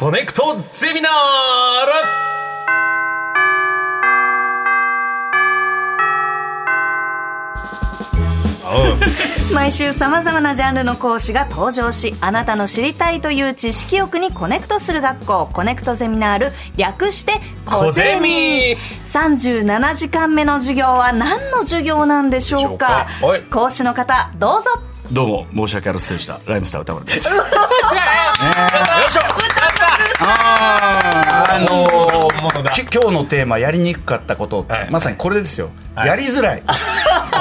コネクトゼミナール。毎週さまざまなジャンルの講師が登場しあなたの知りたいという知識欲にコネクトする学校。コネクトゼミナール略してコゼミ。37時間目の授業は何の授業なんでしょうか？講師の方どうぞ。どうも申し訳ありませんでした。ライムスター歌丸です。よいしょあーあのー今日のテーマやりにくかったこと。って、はい。まさにこれですよ、はいやりづらい。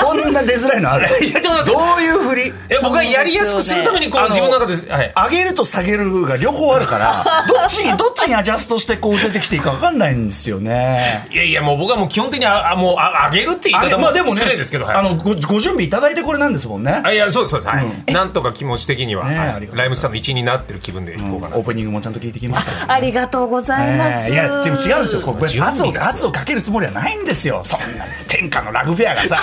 こんな出づらいのある。いやちょっとどういうふり？え僕はやりやすくするためにこう自分の中ではい。上げると下げるが両方あるから どっちにどっちにアジャストしてこう出てきていいか分かんないんですよね。いやいやもう僕はもう基本的にああもうあ上げるって言い方もまあでもね失礼ですけどはい。あのごご準備いただいてこれなんですもんね。あいやそうですそうです、はい。なんとか気持ち的には、はい。ねありがとうございます。ライムスターの一員になってる気分でいこうかな、オープニングもちゃんと聞いてきましたからありがとうございます、ええいやでも違うんですよ。これ圧をが圧をかけるつもりはないんですよ。そんな天下のラグフェアがさ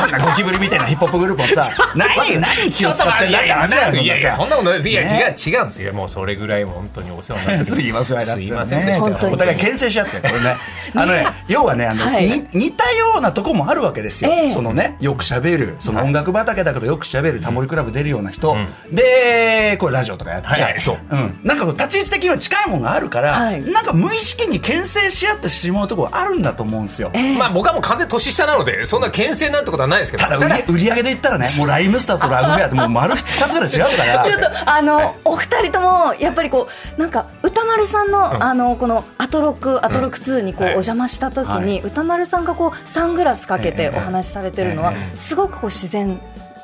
こんなゴキブリみたいなヒップホップグループをさ何何気を使ってんだって話だよいやいやそんなことない。ですいや、ね。違う違うんですよ。もうそれぐらい本当にお世話になってす いませんだって。すいませんでした、お互い牽制し合ってこれね。あのね要はねあの、はい。に似たようなとこもあるわけですよ、ええ。そのねよく喋る。その音楽畑だけどよく喋るタモリクラブ出るような人、でこれラジオとかやって、はい。はい。そう。ん。なんか立ち位置的には近いもんがあるから、はい。なんか無意識に牽制し合ってしまうところあるんだと思うんですよ、まあ僕はもう完全に年下なのでそんな牽制なんてことはないですけど。ただ売り上げで言ったらねもうライムスターとラグフェアってもう丸2つぐらい違うから ちょっとあの、お二人ともやっぱりこうなんか歌丸さんの、あのこのアトロクアトロク2にこう、はい。お邪魔した時に、歌丸さんがこうサングラスかけてお話しされてるのは、すごくこう自然に、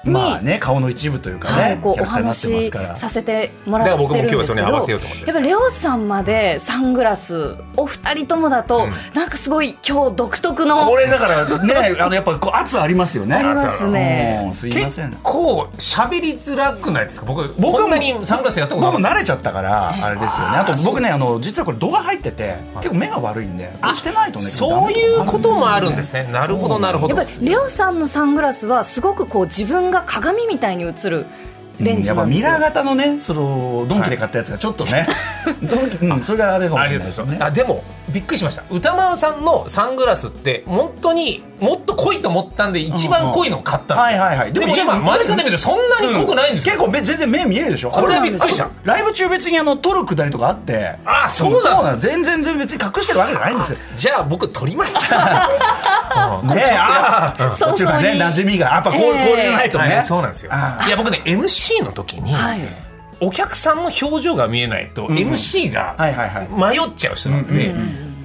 まあね顔の一部というかね、はい、こうお話すから。させてもらってるんですけど。だから僕も今日はそれに合わせようと思ってやっぱレオさんまでサングラスお二人ともだと、なんかすごい今日独特の。これだからね あのやっぱこう圧ありますよね。ありますね。うんすいません。結構喋りづらくないですか？僕僕もこんなにサングラスやったことない。僕も慣れちゃったからあれですよね。あと僕ねあの実はこれ度が入ってて結構目が悪いんでしてないとねそういうこともあるんですね。なるほどなるほど。やっぱりレオさんのサングラスはすごくこう自分が鏡みたいに映るレンやっぱミズなんですよ、ラー型のねそのドンキで買ったやつがちょっとね。ドンキ。うんそれがあれかもしれないですね。あでもびっくりしました。歌丸さんのサングラスって本当にもっと濃いと思ったんで一番濃いのを買ったんですよ。はいはいはい。でも今間近で見るとそんなに濃くないんですよ、結構め全然目見えるでしょ。これはびっくりした。ライブ中別にあの撮るくだりとかあって。あそうなんです。全然全然別に隠してるわけじゃないんです。よじゃあ僕取りました うん。ねえああ。早々にこっちがね馴染みが。やっぱこうええこれじゃないとはねい。そうなんですよ。あいや僕ね MC の時に、はいお客さんの表情が見えないと、MC が迷っちゃう人なんで、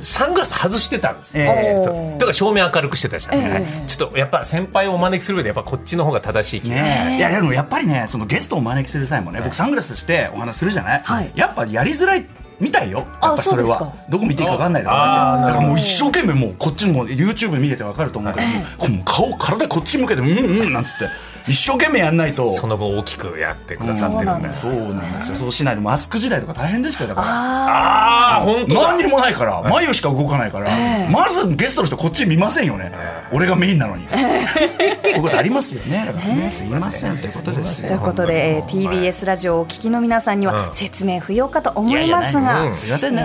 サングラス外してたんですよ、ええ。だから照明明るくしてたじゃん、ええ。ちょっとやっぱ先輩をお招きする上でやっぱこっちの方が正しい気が、いやでもやっぱりねそのゲストをお招きする際もね僕サングラスしてお話するじゃない、はい。やっぱやりづらいみたいよ。やっぱそれは。どこ見ていいか分かんないだからもう一生懸命もうこっちの YouTube 見てて分かると思うけど、こうもう顔体こっち向けてうんうんなんつって一生懸命やんないと。その分大きくやってくださってるんだ。そうそうなんですよ。そうしないとマスク時代とか大変でしたよだから。ああ本当だ。何にもないから。眉しか動かないから、まずゲストの人こっち見ませんよね、俺がメインなのに、こういうことありますよね。すいません。ということですよ。ということで、TBS ラジオをお聞きの皆さんにはうん。説明不要かと思いますいやいやがうんすいませんね、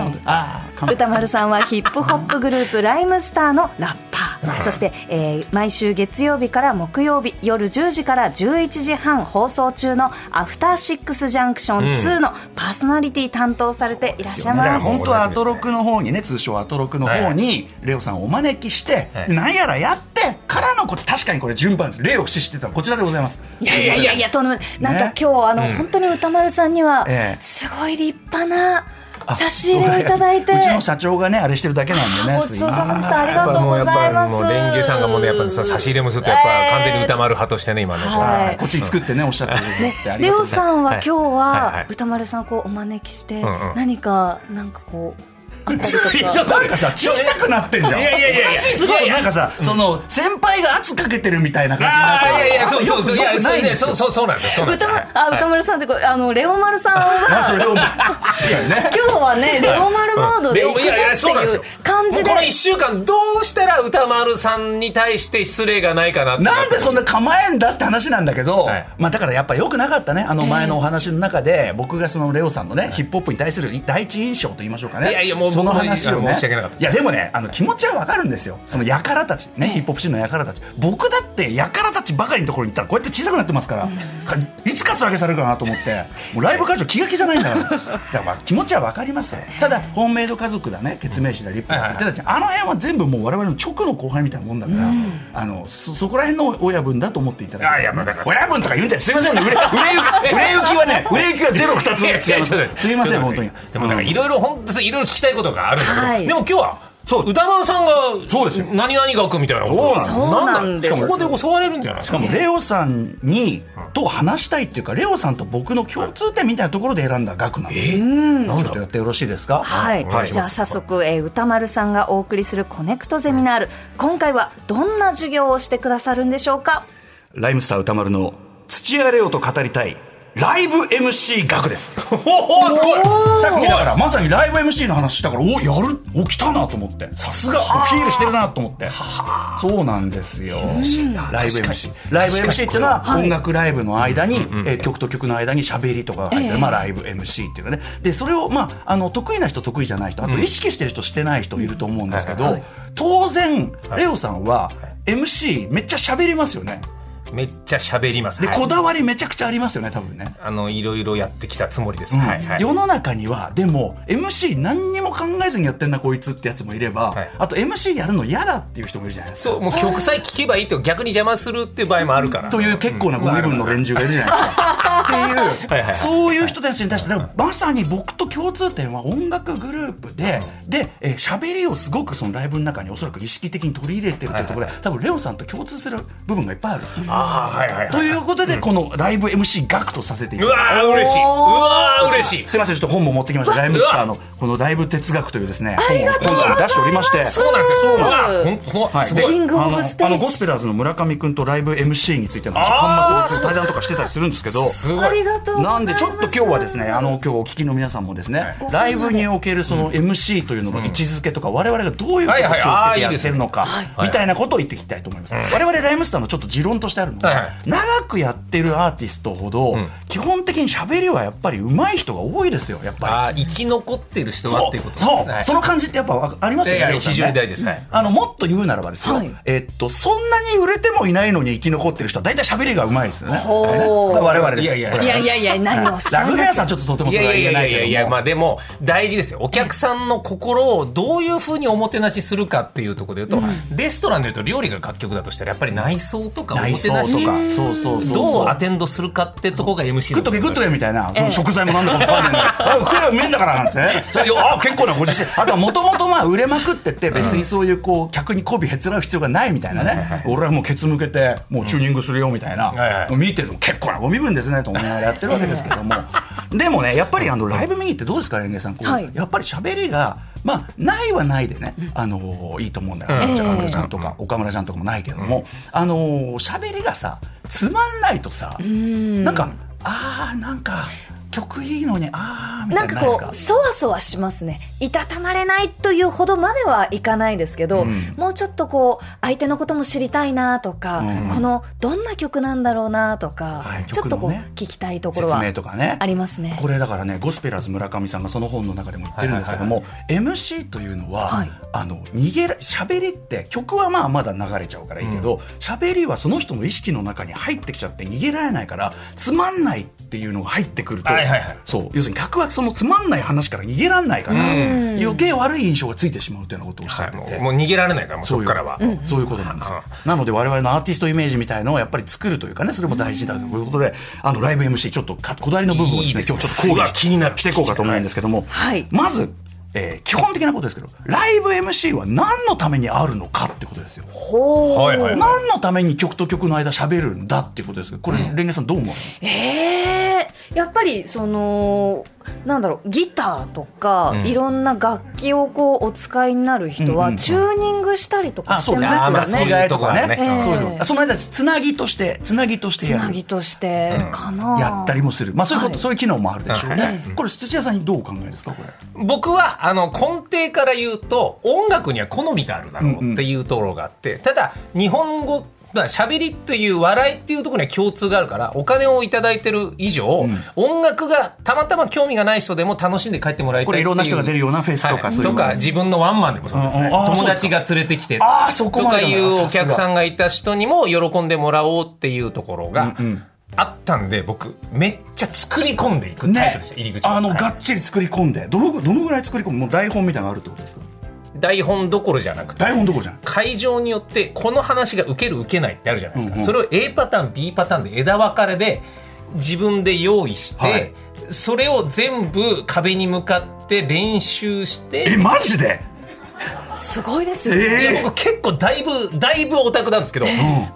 歌丸さんはヒップホップグループライムスターのラッパーそして、えー毎週月曜日から木曜日夜10時から11時半放送中の「アフターシックスジャンクション2」のパーソナリティ担当されていらっしゃいます。本当はアトロクの方にね通称アトロクの方にレオさんをお招きして、はい。なんやらやってからのこっち確かにこれ順番です例を駆使してたこちらでございます。いやいやいやいやとんでもない。なんかね。今日あの、本当に歌丸さんにはええ。すごい立派な差し入れをいただいて。うちの社長がねあれしてるだけなんでねごちそうさまでした。ありがとうございます。もうレンゲさんがもうねやっぱ差し入れもするとやっぱ完全に歌丸派としてね今の。こうはい。こっちに作ってねおっしゃってくれてありレオがとうございます。さんは今日は歌丸さんをこうお招きして何かなんかこうあったりとかちょっとなんかさ小さくなってんじゃん。いやいやいやいや。すごいなんかさその先輩が圧かけてるみたいな感じになってああいやいやそうそうそういやそうそうそうそうなんですよ。そうなんです歌よ丸あ歌丸さんってあのレオ丸さんは 今日はねレオ丸モードでレオいやいや行くぞっていう感感じで。もうこの1週間どうしたら歌丸さんに対して失礼がないかなってなんでそんな構えんだって話なんだけど、はい。まあだからやっぱ良くなかったね。あの前のお話の中で、僕がそのレオさんのね、ヒップホップに対する第一印象と言いましょうかね。いやいやもうその話をね。僕も申し訳なかったですいやでもねあの気持ちはわかるんですよ。そのやからたちね、ヒップホップシーンのやからたち。僕だってやからたちばかりのところに行ったらこうやって小さくなってますから、かいつカツアゲされるかなと思って。もうライブ会場気が気じゃないんだから。だからまあ気持ちはわかりますよ。ただホームメイド家族だね決命詞だリップだって言ってたじゃん。あの辺は全部もう我々の直の後輩みたいなもんだから、あのそそこら辺の親分だと思っていただいて。いやいやまあだから親分とか言うんじゃない。すいませんね。売れ売れ行きはね売れ行きはゼロ二つすいません本当に。でもなんかいろいろ本当いろいろ聞きたいことがあるんだけど、はい。でも今日はそう歌丸さんがそうですよ。何々学みたいなことそうなんです。しかもここで襲われるんじゃない？しかもレオさんにと話したいっていうかレオさんと僕の共通点みたいなところで選んだ額なんですよ。なんだ？ちょっとやってよろしいですか？はい、い。じゃあ早速、えー歌丸さんがお送りするコネクトゼミナール。今回はどんな授業をしてくださるんでしょうか？ライムスター歌丸の土屋レオと語りたいライブ MC 額です。おおすごい。さっきだからまさにライブ MC の話したからおやる？お来たなと思って。さすがフィールしてるなと思って。そうなんですよ。ライブ MC ライブ MC っていうのは音楽ライブの間に、えー曲と曲の間に喋りとかが入ってる、まあ、ライブ MC っていうかね。でそれを、まあ、あの得意な人得意じゃない人あと意識してる人してない人いると思うんですけど、当然レオさんは MC めっちゃ喋りますよねめっちゃ喋ります。で、はい。こだわりめちゃくちゃありますよね多分ね。あのいろいろやってきたつもりです、うん。はいはい。世の中にはでも MC 何にも考えずにやってんなこいつってやつもいれば、はい。あと MC やるの嫌だっていう人もいるじゃないですか。そうもう曲さえ聴けばいいと逆に邪魔するっていう場合もあるから。という結構なご身分の連中がいるじゃないですか。っていう、はいはいはい。そういう人たちに対して、まさに僕と共通点は音楽グループで、で、えー喋りをすごくそのライブの中におそらく意識的に取り入れてるというところで、多分レオさんと共通する部分がいっぱいある。ああはいはいということで、このライブ MC ガクとさせていうたわだいて。ー嬉しい。うわー嬉しい。すいません、ちょっと本も持ってきました。ライムスターのこのライブ哲学というですね、本を今回出しておりまして。そうなんですようわ本当はい、ですごい。キングオブステージ。あのあのゴスペラーズの村上君とライブ MC についての端末で対談とかしてたりするんですけど。すごいありがとうございます。なんでちょっと今日はですねあの今日お聞きの皆さんもですね、ライブにおけるその MC というのの位置づけとか、我々がどういうことを気をつけてやってるのか、みたいなことを言っていきたいと思います、我々ライムスターのちょっと持論としてあるのが、はいはい。長くやってるアーティストほど、基本的に喋りはやっぱり上手い人が多いですよやっぱり。ああ生き残ってる人はそうっていうことそう、はい。その感じってやっぱわありますよね非常に大事ですはい。あのもっと言うならばですよ、はい。えっとそんなに売れてもいないのに生き残ってる人は大体喋りがうまいですよね。我々です。いやいやいや。いやいや何をおっしるんですかグフェアさんちょっととてもそれはいやいや言えないけども。いやいやいや、まあでも大事ですよ。お客さんの心をどういうふうにおもてなしするかっていうところで言うと、レストランで言うと料理が楽曲だとしたらやっぱり内装とかおも内装てなしとかそうそう。そうそうどうアテンドするかってとこが MC グッとけグッとけみたいな、その食材もな。んだか分かんないあ、食えよ、うめえんだからなんて。ね。それよ。あ、結構なご時世。あとはもともとまあ売れまくってて、別にそういうこう、客に媚びへつらう必要がないみたいなね。俺はもうケツ向けて、もうチューニングするよみたいな。はいはい。見てるの結構なご身分ですね、と思いながらやってるわけですけども。でもね、やっぱりあの、ライブ見に行ってどうですか、レンゲさん。こうはい。やっぱり喋りが、まあ、ないはないでね、あのいいと思うんだよ。じゃあ、安室ちゃんとか、岡村ちゃんとかもないけども、あの喋りがさ、つまんないとさ、なんか、あー、なんか、曲いいのに、あー、みたないんかなないですか？こうそわそわしますね。いたたまれないというほどまではいかないですけど、もうちょっとこう相手のことも知りたいなとか、うん。このどんな曲なんだろうなとか、はいちょっとこう聞きたいところ説は明とかね。ありますね。これだからねゴスペラーズ村上さんがその本の中でも言ってるんですけども、MC というのは、はい。あの逃げら喋りって曲はまあまだ流れちゃうからいいけど喋、りはその人の意識の中に入ってきちゃって逃げられないからつまんないっていうのが入ってくると、はいはいはいそう。要するに客はそのつまんない話から逃げられないから、うん。余計悪い印象がついてしまうというようなことをおっしゃはいってて、もうもう逃げられないからもうそこからは。そういうこと。なんですよ。うん。なので我々のアーティストイメージみたいのをやっぱり作るというかね、それも大事だということで、あのライブ MC ちょっとかこだわりの部分をですね、いいですね。今日ちょっと講義気になるしていこうかと思うんですけども、はい。まず、えー基本的なことですけど、ライブ MC は何のためにあるのかってことですよ。ほう、はいはい何のために曲と曲の間喋るんだっていうことですけど、これ、レンゲさんどう思う？ええいやっぱりそのなんだろうギターとか、うん。いろんな楽器をこうお使いになる人は、うんうんチューニングしたりとかあしてますよね。付き替えとかね、ええ。そういうの。その間つなぎとしてつなぎとしてつやる。なぎとしてかな、やったりもする、まあ、そういうこと、はい。そういう機能もあるでしょうね、はい。これ土屋さんにどうお考えですかこれ？僕はあの根底から言うと音楽には好みがあるだろうっていうところがあって、ただ日本語まあ喋りという笑いっていうところには共通があるからお金をいただいてる以上、音楽がたまたま興味がない人でも楽しんで帰ってもらいたいこれいろんな人が出るようなフェスとかはい。とか自分のワンマンでもそうですね、うん友達が連れてきてとかいうお客さんんがいた人にも喜んでもらおうっていうところがうんうん。あったんで僕めっちゃ作り込んでいくタイプでした、入り口はあのはいがっちり作り込んで。どのどのぐらい作り込む？もう台本みたいなのがあるってことですか？台本どころじゃなくて台本どころじゃん。会場によってこの話が受ける受けないってあるじゃないですか、うんうん。それを A パターン B パターンで枝分かれで自分で用意して、はい。それを全部壁に向かって練習してえマジで？すごいですよ、いえや僕結構だいぶだいぶオタクなんですけど、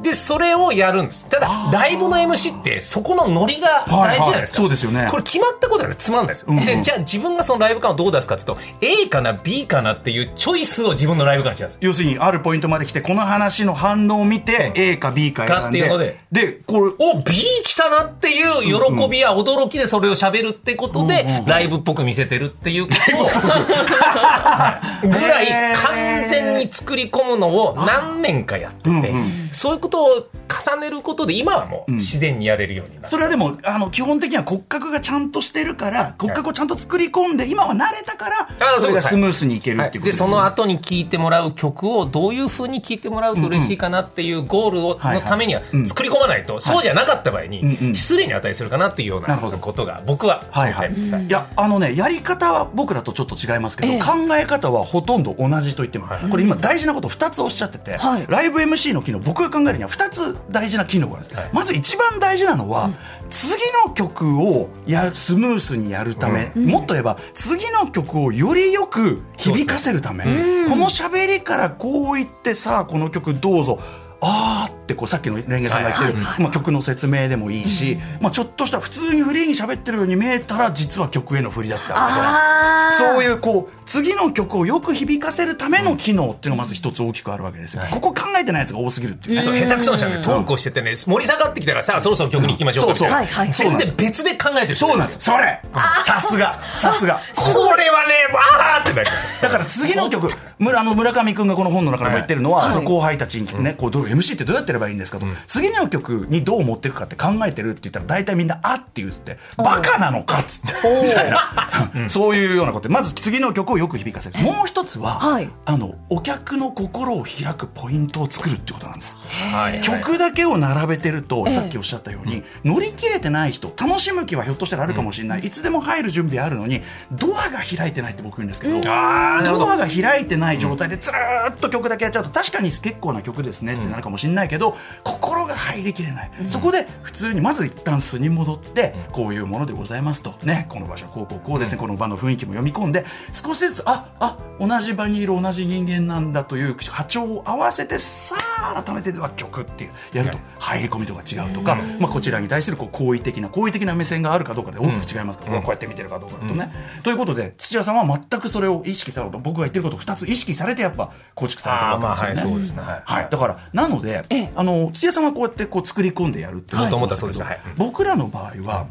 でそれをやるんです。ただライブの MC ってそこのノリが大事じゃないですか、はいはいそうですよね。これ決まったことはつまんないですよ、うんうん。でじゃあ自分がそのライブ感をどう出すかっていうと A かな B かなっていうチョイスを自分のライブ感にしてるんです。要するにあるポイントまで来てこの話の反応を見て A か B か選んかっていうので。ででこれお B 来たなっていう喜びや驚きでそれを喋るってことで、うんうんうんライブっぽく見せてるっていうこと。をはいぐらい完全に作り込むのを何年かやってて、うんうん。そういうことを重ねることで今はもう自然にやれるようになる。それはでもあの基本的には骨格がちゃんとしてるから骨格をちゃんと作り込んで今は慣れたからあそれがスムースにいけるはいっていうことでその後に聴いてもらう曲をどういうふうに聴いてもらうと嬉しいかなっていうゴールをはいはい。のためにはうん。作り込まないと、そうじゃなかった場合にうんうん。失礼に値するかなっていうようなことが僕はそはい。はい。いやあのねやり方は僕らとちょっと違いますけど、ええ。考え方はほとんど同じと言っても、これ今大事なこと2つおっしゃってて、はい。ライブ MC の機能僕が考えるには2つ大事な機能があるんです、はい。まず一番大事なのは、次の曲をやるスムースにやるため、もっと言えば次の曲をよりよく響かせるため、この喋りからこう言ってさあこの曲どうぞあーってこうさっきのレンゲさんが言ってる、まあ、曲の説明でもいいし、まあ、ちょっとした普通にフリーに喋ってるように見えたら実は曲への振りだったんですからそういうこう次の曲をよく響かせるための機能っていうのがまず一つ大きくあるわけですよ、はい。ここ考えてないやつが多すぎるっていう、そう下手くそな人なんでトークをしててね盛り下がってきたらさあそろそろ曲に行きましょうかみたい。なそうそう全然別で考えてる人そうなんです。それ。さすが。さすが。これはねわーってなりますだから次の曲村あの村上君がこの本の中でも言ってるのは、はい。その後輩たちにね、こうどう MC ってどうやってやればいいんですかと、次の曲にどう持っていくかって考えてるって言ったら大体みんな「あ」って言うっつって「バカなのか」っつって。みたいな。そういうようなこと。でまず次の曲をよく響かせる。もう一つは、はい。あのお客の心を開くポイントを作るってことなんです。はい。曲だけを並べてると、ええさっきおっしゃったように、乗り切れてない人楽しむ気はひょっとしたらあるかもしれない、いつでも入る準備あるのにドアが開いてないって僕言うんですけど、あーなるほど。ドアが開いてない状態でずーっと曲だけやっちゃうと確かに結構な曲ですねってなるかもしれないけど、心が入りきれない、そこで普通にまず一旦素に戻って、こういうものでございますと。ねこの場所こうこうこうですね、この場の雰囲気も読み込んで少しずつああ同じ場にいる同じ人間なんだという波長を合わせてさあ改めてでは曲っていうやると入り込みとか違うとか、まあ、こちらに対するこう好意的な好意的な目線があるかどうかで大きく違いますか？ら、こうやって見てるかどうかだとね。ということで土屋さんは全くそれを意識されると僕が言ってることを2つ意識されてやっぱ構築されてるあーまあはいわけですよね。そうですね。はい。はい、だからなので、ええ。あの土屋さんはこうやってこう作り込んでやるって思ったそうです。はい。僕らの場合は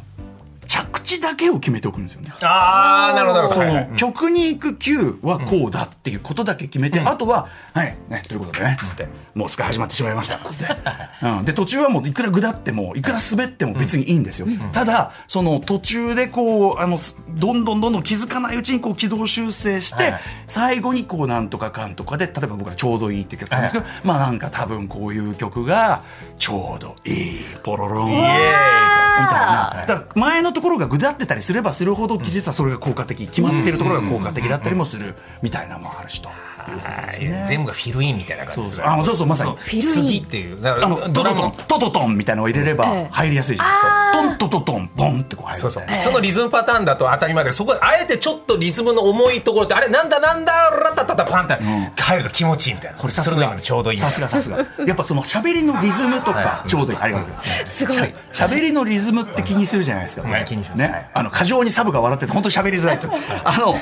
着地だけを決めておくんですよね。ああなるほどその曲に行く Q はこうだっていうことだけ決めて、あとは、はい、ね、ということでね、つって、もうスカ始まってしまいました、つって。うん、で、途中はもういくらぐだっても、いくら滑っても別にいいんですよ。ただ、その途中でこう、あの、すどんどんどんどん気づかないうちにこう軌道修正して、最後にこうなんとかかんとかで、例えば僕はちょうどいいって曲なんですけど、まあなんか多分こういう曲が、ちょうどいい、ポロロン。イエーイみたいな。だから前のところがぐだってたりすればするほど、実はそれが効果的、決まっているところが効果的だったりもするみたいなのもあるしと。いうことですよね全部がフィルインみたいな感じですそうそうあそう。そう。まさにフィルイン。次っていう。あのトトトン。トトトンみたいなのを入れればええ。入りやすいじゃないですか。トントトトンポンってこう入るそうそう。普通のリズムパターンだと当たり前でそこであえてちょっとリズムの重いところってあれなんだなんだラタタタパンって入ると気持ちいいみたいな。これさすが。ちょうどいいさすがさすが。やっぱその喋りのリズムとかちょうどいい。ありがとうございます。すごい。しゃ喋りのリズムって気にするじゃないですか。はい。気にします。はい。ねあの過剰にサブが笑ってて本当に喋りづらいと。あの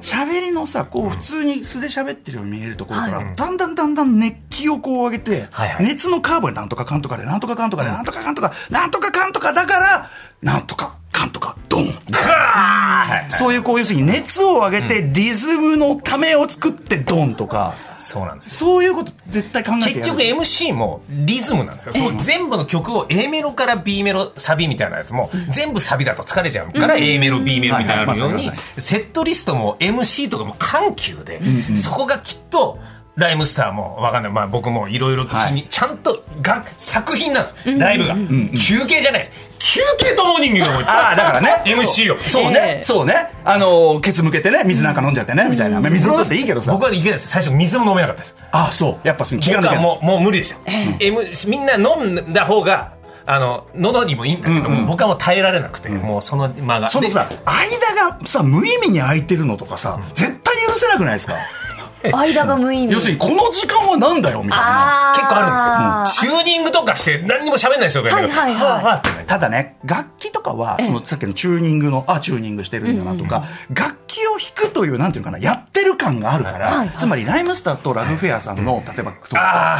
喋りのさこう普通に素で喋ってるように見えるところからだんだんだんだん熱気をこう上げてはいはい。熱のカーブがなんとかかんとかでなんとかかんとかでなんとかかんとかなんとかかんとかだからなんとかかんとかドン。グワーはい。そういうこう要するに熱を上げてリズムのためを作ってドンとか。そうなんですよ。そういうこと絶対考えてやる。結局 MC もリズムなんですよ、全部の曲を A メロから B メロサビみたいなやつも全部サビだと疲れちゃうから A メロ B メロみたいなのようにセットリストも MC とかも緩急でそこがきっとライムスターもわかんない、まあ、僕もいろいろはい。ちゃんとが作品なんです。ライブが。休憩じゃないです休憩とモーニングがもうああだからね。MC をそう。えね。えそうね。あのーケツ向けてね水なんか飲んじゃってねみたいな。まあ水飲んだっていいけどさ。僕はいけないです。最初水も飲めなかったです。ああそう。やっぱその気が抜けもうもう無理でした、M みんな飲んだ方があの喉にもいいんだけども、僕はもう耐えられなくて、もうその間。がそのさ間がさ無意味に空いてるのとかさ絶対許せなくないですか？間が無意味。要するにこの時間はなんだよみたいな。結構あるんですよ、チューニングとかして何にも喋んない人がいるけど、はいはいはい。ただね楽器とかはそのさっきのチューニングのあチューニングしてるんだなとか、楽器を弾くというなんていうのかなやってる感があるから、はいはいつまりライムスターとラグフェアさんの例えば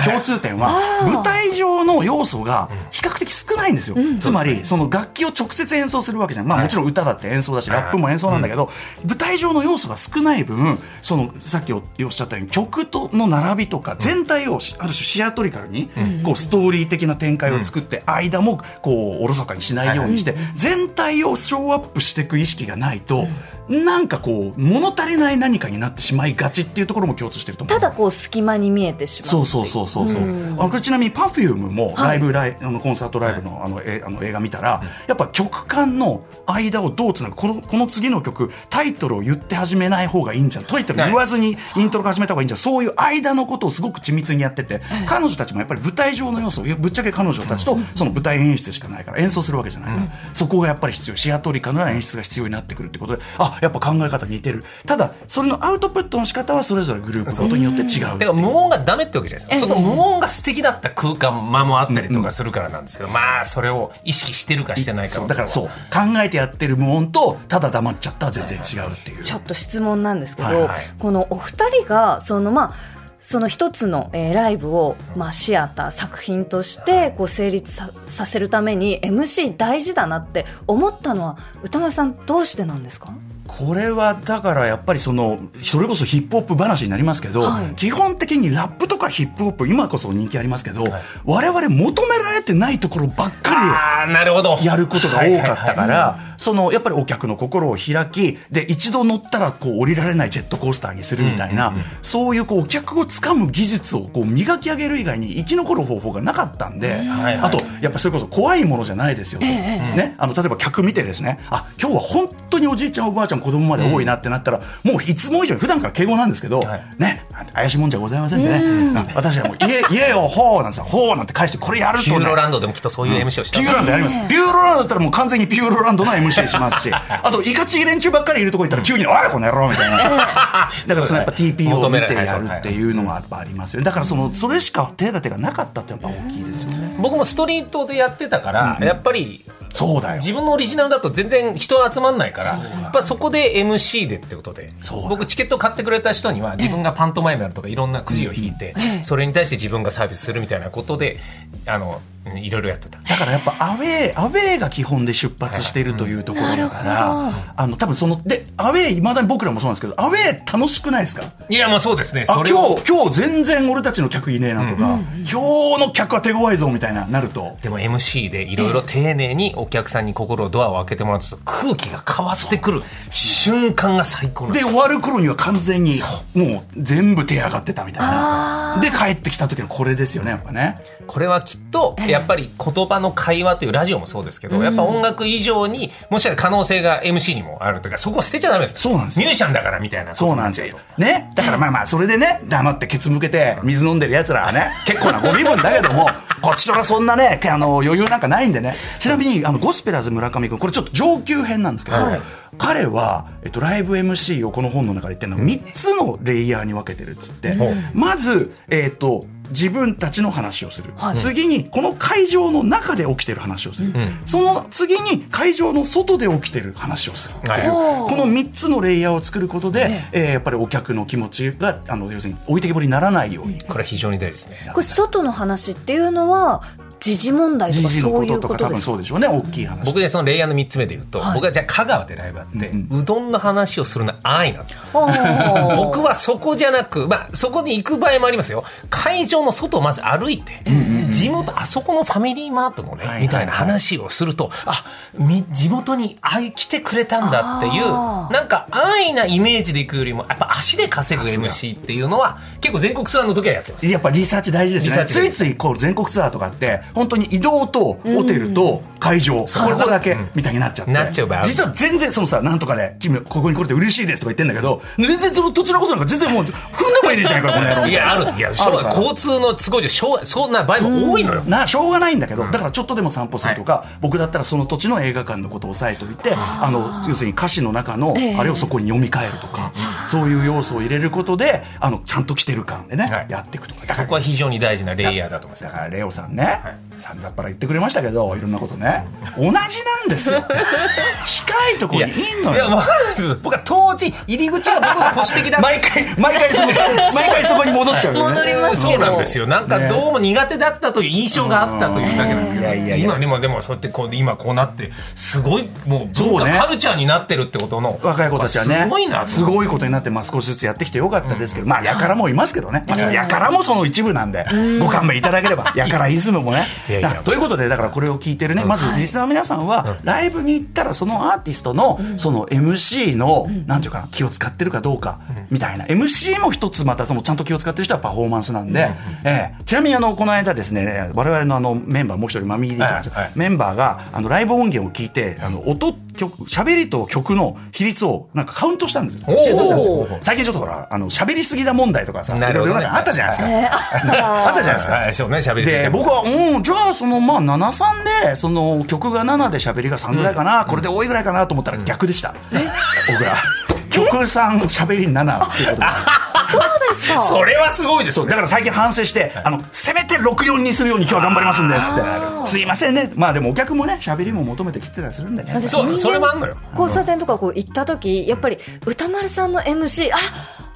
共通点は舞台上の要素が比較的少ないんですよ、つまりその楽器を直接演奏するわけじゃんまあもちろん歌だって演奏だしラップも演奏なんだけど舞台上の要素が少ない分そのさっきおっしゃったように曲との並びとか全体をしある種シアトリカルにこうストーリー的な展開を作って間もこうおろそかにしないようにして全体をショーアップしていく意識がないとなんかこう物足りない何かになってしまいがちっていうところも共通してると思うただこう隙間に見えてしまうそうそうそうそうそう。あのこれちなみに Perfume もライブライ、あのコンサートライブのあのえあの映画見たら、やっぱ曲間の間をどうつなぐこのこの次の曲タイトルを言って始めない方がいいんじゃん。タイトル言わずにイントロから始めた方がいいんじゃん。そういう間のことをすごく緻密にやってて、彼女たちもやっぱり舞台上の要素ぶっちゃけ彼女たちとその舞台演出しかないから演奏するわけじゃない。から、そこがやっぱり必要。シアトリカルな演出が必要になってくるってことで、あやっぱ考え方似てる。ただそれのアウトプットの仕方はそれぞれグループごとによって違う。だから無音がダメってわけじゃないですか、その無音が素敵だった空間間もあったりとかするからなんですけど、まあそれを意識してるかしてないかのそう。だからそう。考えてやってる無音とただ黙っちゃったら全然違うっていう。ちょっと質問なんですけど、はいはい。このお二人がそのまあその一つの、えーライブを、まあ、シアター作品としてこう成立ささせるために MC 大事だなって思ったのは歌丸さんどうしてなんですか？これはだからやっぱりそのそれこそヒップホップ話になりますけど、はい。基本的にラップとかヒップホップ今こそ人気ありますけど、我々求められてないところばっかりやることが多かったから、そのやっぱりお客の心を開きで一度乗ったらこう降りられないジェットコースターにするみたいな、そういうこうお客をつかむ技術をこう磨き上げる以外に生き残る方法がなかったんで、はいはい。あとやっぱりそれこそ怖いものじゃないですよと、ね、あの例えば客見てですねあ今日は本当におじいちゃんおばあちゃん子供まで多いなってなったら、もういつも以上に普段から敬語なんですけど、はい。ね怪しいもんじゃございませんでね、うん。私はもう「言え言えよほう」なんですよ「ほう」なんて返してこれやるとね。ピューロランドでもきっとそういう MC をしたピューロランドやります。ピューロランドだったらもう完全にピューロランドの MC します。し、あと、イカチい連中ばっかりいるとこ行ったら急に、おいこの野郎みたいな。だからそのやっぱ TPO を見てやるっていうのがやっぱありますよね。だからその、それしか手立てがなかったってやっぱ大きいですよね。僕もストリートでやってたから、やっぱりそうだよ。自分のオリジナルだと全然人集まんないからやっぱそこで MC でってことで僕チケット買ってくれた人には自分がパントマイムやるとかいろんなくじを引いてそれに対して自分がサービスするみたいなことであのいろいろやってた。だからやっぱアウェー、アウェーが基本で出発しているというところだから、あの、多分その、で、アウェー、いまだに僕らもそうなんですけど、アウェー楽しくないですか？いやもうそうですね。今日、今日全然俺たちの客いねえなとか、今日の客は手強いぞみたいな、なると。でも MC でいろいろ丁寧にお客さんに心をドアを開けてもらうと空気が変わってくる。シ瞬間が最高で、終わる頃には完全に、もう全部手上がってたみたいな。で、帰ってきた時のこれですよね、やっぱね。これはきっとやっぱり言葉の会話というラジオもそうですけど、やっぱ音楽以上にもしかしたら可能性が MC にもあるというかそこ捨てちゃダメですそうなんですよミュージシャンだからみたいなそうなんですよ。ね？だからまあまあ、それでね、黙ってケツ向けて水飲んでる奴らはね、結構なご身分だけども、こっちとらそんなね、あの、余裕なんかないんでね。ちなみに、あの、ゴスペラーズ村上君、これちょっと上級編なんですけど、彼は、えっと、ライブ MC をこの本の中で言ってるのは3つのレイヤーに分けてるっつって、まず、えっと、自分たちの話をする、次にこの会場の中で起きてる話をする、その次に会場の外で起きてる話をする。っていう、この3つのレイヤーを作ることで、えーやっぱりお客の気持ちがあの要するに置いてけぼりにならないように。これは非常に大事ですね。これ外の話っていうのは時事問題とかそういうこととか多分ことですかそうでしょうね。大きい話。僕でそのレイヤーの3つ目で言うと、はい。僕はじゃあ香川でライブあって、うどんの話をするのは安易なんですよ。僕はそこじゃなく、まあ、そこに行く場合もありますよ。会場の外をまず歩いて、地元あそこのファミリーマートのね、はいはいみたいな話をするとあみ地元にあい来てくれたんだっていうなんか安易なイメージで行くよりもやっぱ足で稼ぐ MC っていうのは結構全国ツアーの時はやってます。やっぱリサーチ大事ですね。ついついこう全国ツアーとかって、本当に移動とホテルと会場、これここだけみたいになっちゃって。なっちゃう場合実は全然そのさ、なんとかで、君ここに来れて嬉しいですとか言ってんだけど、全然その土地のことなんか全然もう踏んでもいいじゃないか、この野郎。いやある。いや交通の都合じゃしょうがそんな場合も多いのよ、なしょうがないんだけど、だからちょっとでも散歩するとか、僕だったらその土地の映画館のことを押さえておいてあの要するに歌詞の中のあれをそこに読み替えるとか、そういう要素を入れることであのちゃんと来てる感でね、はい。やっていくとか。そこは非常に大事なレイヤーだと思います。だからレオさんね、さんざっぱら言ってくれましたけどいろんなことね同じなんですよ。近いところにいんのよ。いや僕は当時入り口は僕が保守的だ毎回毎回そこ毎回そこに戻っちゃうよね。戻りますそうなんですよなんかどうも苦手だったという印象があったというだけなんですけど、いやいやいや。今でもでもそうやってこう今こうなってすごいもう文化、そうね。カルチャーになってるってことの若い子たちはねすごいなと。すごいことになってまあ少しずつやってきてよかったですけど、まあやからもいますけどね、まあ、やからもその一部なんで、ご勘弁いただければやからイズムもね。いやいや。なということでだからこれを聞いてるねまずリスナーの皆さんはライブに行ったらそのアーティストのその MC のなんていうかな気を使ってるかどうかみたいな。MC も一つまたそのちゃんと気を使ってる人はパフォーマンスなんで、ええ。ちなみにあのこの間ですね我々のあのメンバーもう一人マミーディーとかはいはい。メンバーがあのライブ音源を聞いてあの音曲喋りと曲の比率をなんかカウントしたんですよ。最近ちょっとほらあの喋りすぎだ問題とかさいろいろあったじゃないですか。あった じゃないですか。はいそうね喋りすぎてで僕はうんじゃあそのまあ73でその曲が7で喋りが3ぐらいかな、これで多いぐらいかなと思ったら逆でした、僕ら曲3喋り7っていうことでそうですか。それはす。ごいです。そうだから最近反省して、あのせめて64にするように今日は頑張りますんですって。すいませんね。まあでもお客もね喋りも求めてきてたりするんでね。そうそれもあんのよ。交差点とかこう行った時やっぱり歌丸さんの MC あ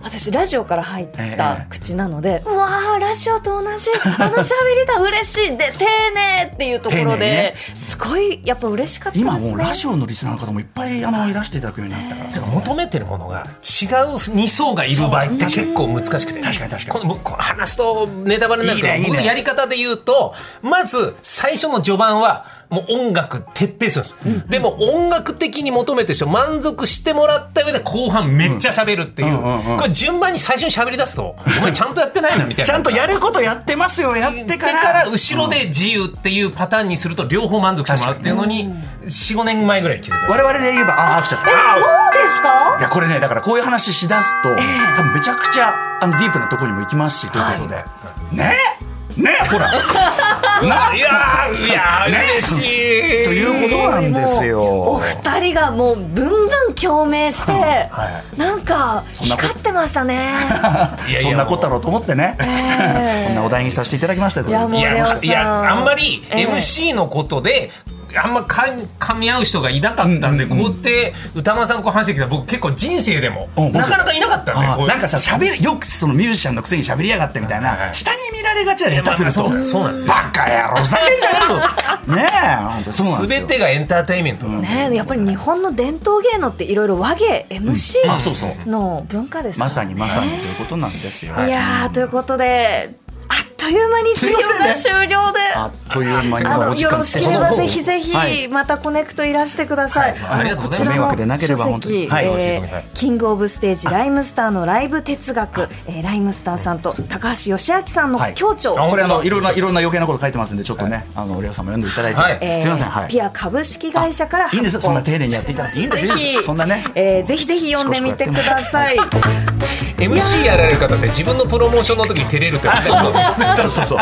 私ラジオから入った口なので、うわーラジオと同じ。あの喋りだ 嬉しい。で丁寧っていうところで、ね。すごいやっぱ嬉しかったですね。今もうラジオのリスナーの方もいっぱいあのい。らしていただくようになったから。求めてるものが違う2層がいる場合って結構難しくて。確かに確かに。この僕この話すとネタバレになるけどねいいね。僕のやり方で言うとまず最初の序盤はもう音楽徹底するんです、でも音楽的に求めてる人満足してもらった上で後半めっちゃ喋るっていう,、うんうんうん。うんこれ順番に最初に喋り出すとお前ちゃんとやってないなみたいな。ちゃんとやることやってますよやってでかから。ら後ろで自由っていうパターンにすると両方満足してもらうっていうのに45年前ぐらいに気づきました我々で言えばああ来ちゃったそうですか？いやこれねだからこういう話しだすと、多分めちゃくちゃあのディープなところにも行きますしということで、ね？ねほら。ないやーいやーね。嬉しい。ということなんですおよ二人がもうぶんぶん共鳴して、はなんかんなこ光ってましたね。いやいやそんなことだろうと思ってね、えこ んなお題にさせていただきましたけど。いやもういやレオさん。いやあんまりええ。MC のことで、あんまか噛み合う人がいなかったんで、こうやって歌丸さんこう話してきた僕結構人生でもうんなかなかいなかったんでなんかさ喋りよくそのミュージシャンのくせに喋りやがってみたいはいはない。下に見られがちだよ下手すると、まあまあそうなんですよ。バカ野郎ふざけんじゃねえ そうなんですよ。全てがエンターテインメント。だ、ねやっぱり日本の伝統芸能っていろいろ和芸 MC の文化ですからまさにまさにそういうことなんですよ、いやーということでとという間に授業が終了で。あっという間にあのもうお時間よろしければぜひぜはい。ひまたコネクトいらしてください。はい。ありがとうございます。こちらの書籍はい。えはい。ーキングオブステージライムスターのライブ哲学、えーライムスターさんと高橋義明さんのはい。協調。あこれあのい。ろんないろんな余計なこと書いてますんでちょっとね、あのレオさんも読んでいただいて、はい。えーすみません。はい。ピア株式会社からいいんですそんな丁寧にやっていただいていいんですよ。ぜひ。そんなね。えーぜひぜひ読んでみてください。MC やられる方って自分のプロモーションの時に照れるってあそうそうそうそうそう。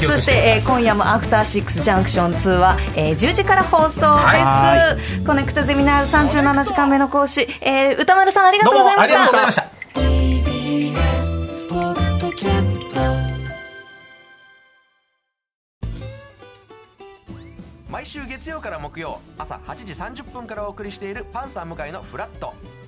そして、えー今夜も「アフターシックスジャンクション2は」えー10時から放送です、はコネクトゼミナール37時間目の講師、えー歌丸さんありがとうございまありがとうございましした。た TBS ポッドキャスト毎週月曜から木曜朝8時30分からお送りしているパンサー向井のフラット